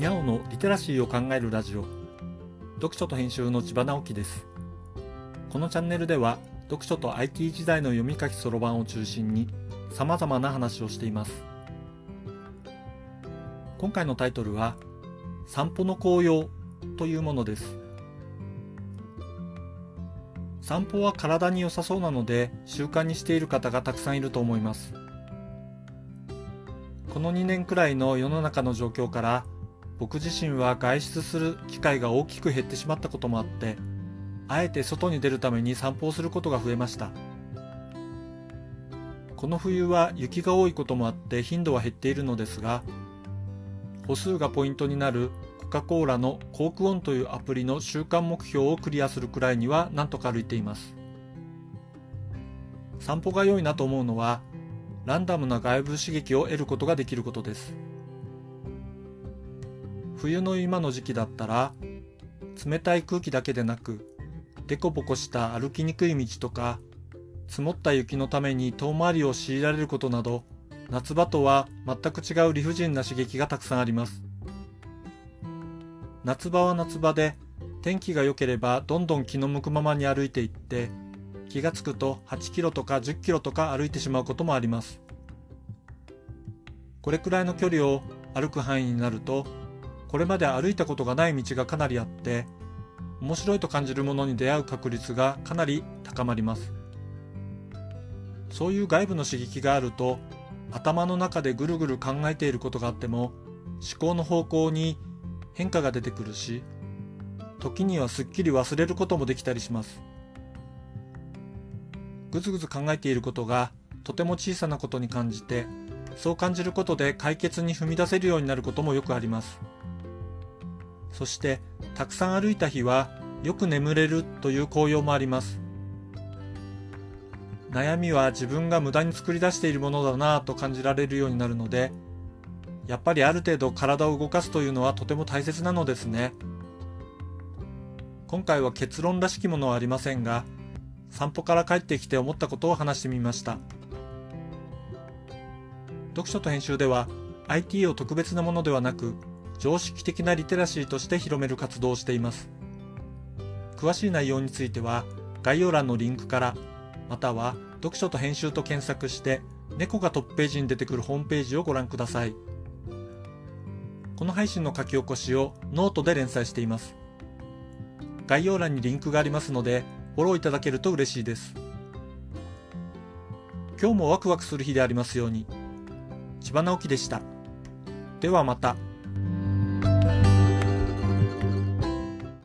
にゃおのリテラシーを考えるラジオ。読書と編集の千葉直樹です。このチャンネルでは読書と IT 時代の読み書きそろばんを中心に様々な話をしています。今回のタイトルは散歩の紅葉というものです。散歩は体に良さそうなので習慣にしている方がたくさんいると思います。この2年くらいの世の中の状況から僕自身は外出する機会が大きく減ってしまったこともあってあえて外に出るために散歩をすることが増えました。この冬は雪が多いこともあって頻度は減っているのですが歩数がポイントになるコカ・コーラのコークオンというアプリの週間目標をクリアするくらいにはなんとか歩いています。散歩が良いなと思うのはランダムな外部刺激を得ることができることです。冬の今の時期だったら冷たい空気だけでなくデコボコした歩きにくい道とか積もった雪のために遠回りを強いられることなど夏場とは全く違う理不尽な刺激がたくさんあります夏場は夏場で天気が良ければどんどん気の向くままに歩いていって気がつくと8キロとか10キロとか歩いてしまうこともあります。これくらいの距離を歩く範囲になると、これまで歩いたことがない道がかなりあって、面白いと感じるものに出会う確率がかなり高まります。そういう外部の刺激があると、頭の中でぐるぐる考えていることがあっても、思考の方向に変化が出てくるし、時にはすっきり忘れることもできたりします。ぐずぐず考えていることがとても小さなことに感じてそう感じることで解決に踏み出せるようになることもよくありますそしてたくさん歩いた日はよく眠れるという効用もあります。悩みは自分が無駄に作り出しているものだなぁと感じられるようになるのでやっぱりある程度体を動かすというのはとても大切なのですね。今回は結論らしきものはありませんが散歩から帰ってきて思ったことを話してみました。読書と編集では IT を特別なものではなく常識的なリテラシーとして広める活動をしています詳しい内容については概要欄のリンクからまたは読書と編集と検索して猫がトップページに出てくるホームページをご覧くださいこの配信の書き起こしをノートで連載しています概要欄にリンクがありますのでフォローいただけると嬉しいです。今日もワクワクする日でありますように。千葉直樹でした。ではまた。